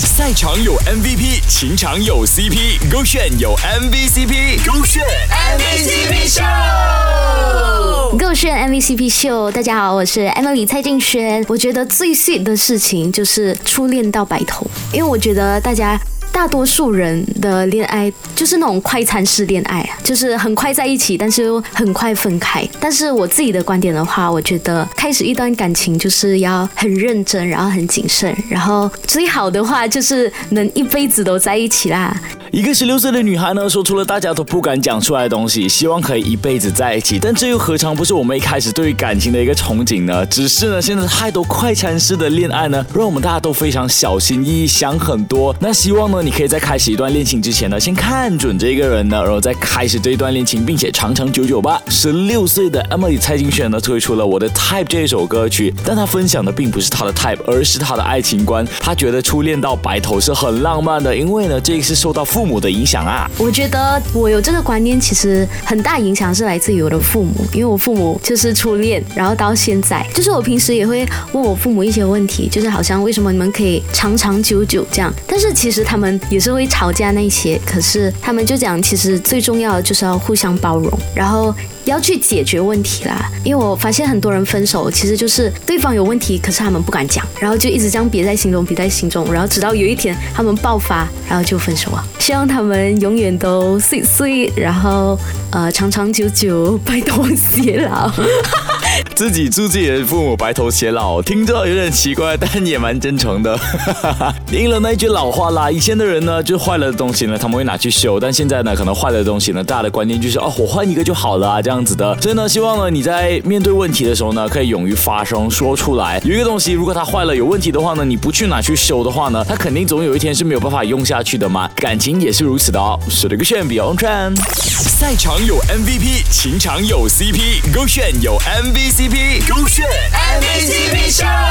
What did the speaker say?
赛场有 MVP，情场有 CP，勾炫有 MVCp，勾炫 MVCp 秀。购炫 MVCp 秀，大家好，我是 Emily 蔡静轩。我觉得最 sweet 的事情就是初恋到白头，因为我觉得大家。大多数人的恋爱就是那种快餐式恋爱，就是很快在一起，但是又很快分开。但是我自己的观点的话，我觉得开始一段感情就是要很认真，然后很谨慎，然后最好的话就是能一辈子都在一起啦。一个十六岁的女孩呢，说出了大家都不敢讲出来的东西，希望可以一辈子在一起。但这又何尝不是我们一开始对于感情的一个憧憬呢？只是呢，现在太多快餐式的恋爱呢，让我们大家都非常小心翼翼，想很多。那希望呢，你可以在开始一段恋情之前呢，先看准这个人呢，然后再开始这一段恋情，并且长长久久吧。十六岁的 Emily 蔡金炫呢，推出了《我的 Type》这一首歌曲，但她分享的并不是她的 Type，而是她的爱情观。她觉得初恋到白头是很浪漫的，因为呢，这个是受到父母的影响啊！我觉得我有这个观念，其实很大影响是来自于我的父母，因为我父母就是初恋，然后到现在，就是我平时也会问我父母一些问题，就是好像为什么你们可以长长久久这样？但是其实他们也是会吵架那些，可是他们就讲，其实最重要的就是要互相包容，然后。要去解决问题啦，因为我发现很多人分手其实就是对方有问题，可是他们不敢讲，然后就一直这样憋在心中，憋在心中，然后直到有一天他们爆发，然后就分手了。希望他们永远都碎碎，然后呃长长久久，白头偕老。自己祝自己的父母白头偕老，听着有点奇怪，但也蛮真诚的。应了那句老话啦，以前的人呢，就坏了的东西呢，他们会拿去修，但现在呢，可能坏了的东西呢，大家的观念就是哦，我换一个就好了啊，这样。子的，所以呢，希望呢你在面对问题的时候呢，可以勇于发声，说出来。有一个东西，如果它坏了有问题的话呢，你不去拿去修的话呢，它肯定总有一天是没有办法用下去的嘛。感情也是如此的哦。是的，个炫比 on trend。赛场有 MVP，情场有 CP，勾炫有 MVC MACP，勾选 MACP 秀。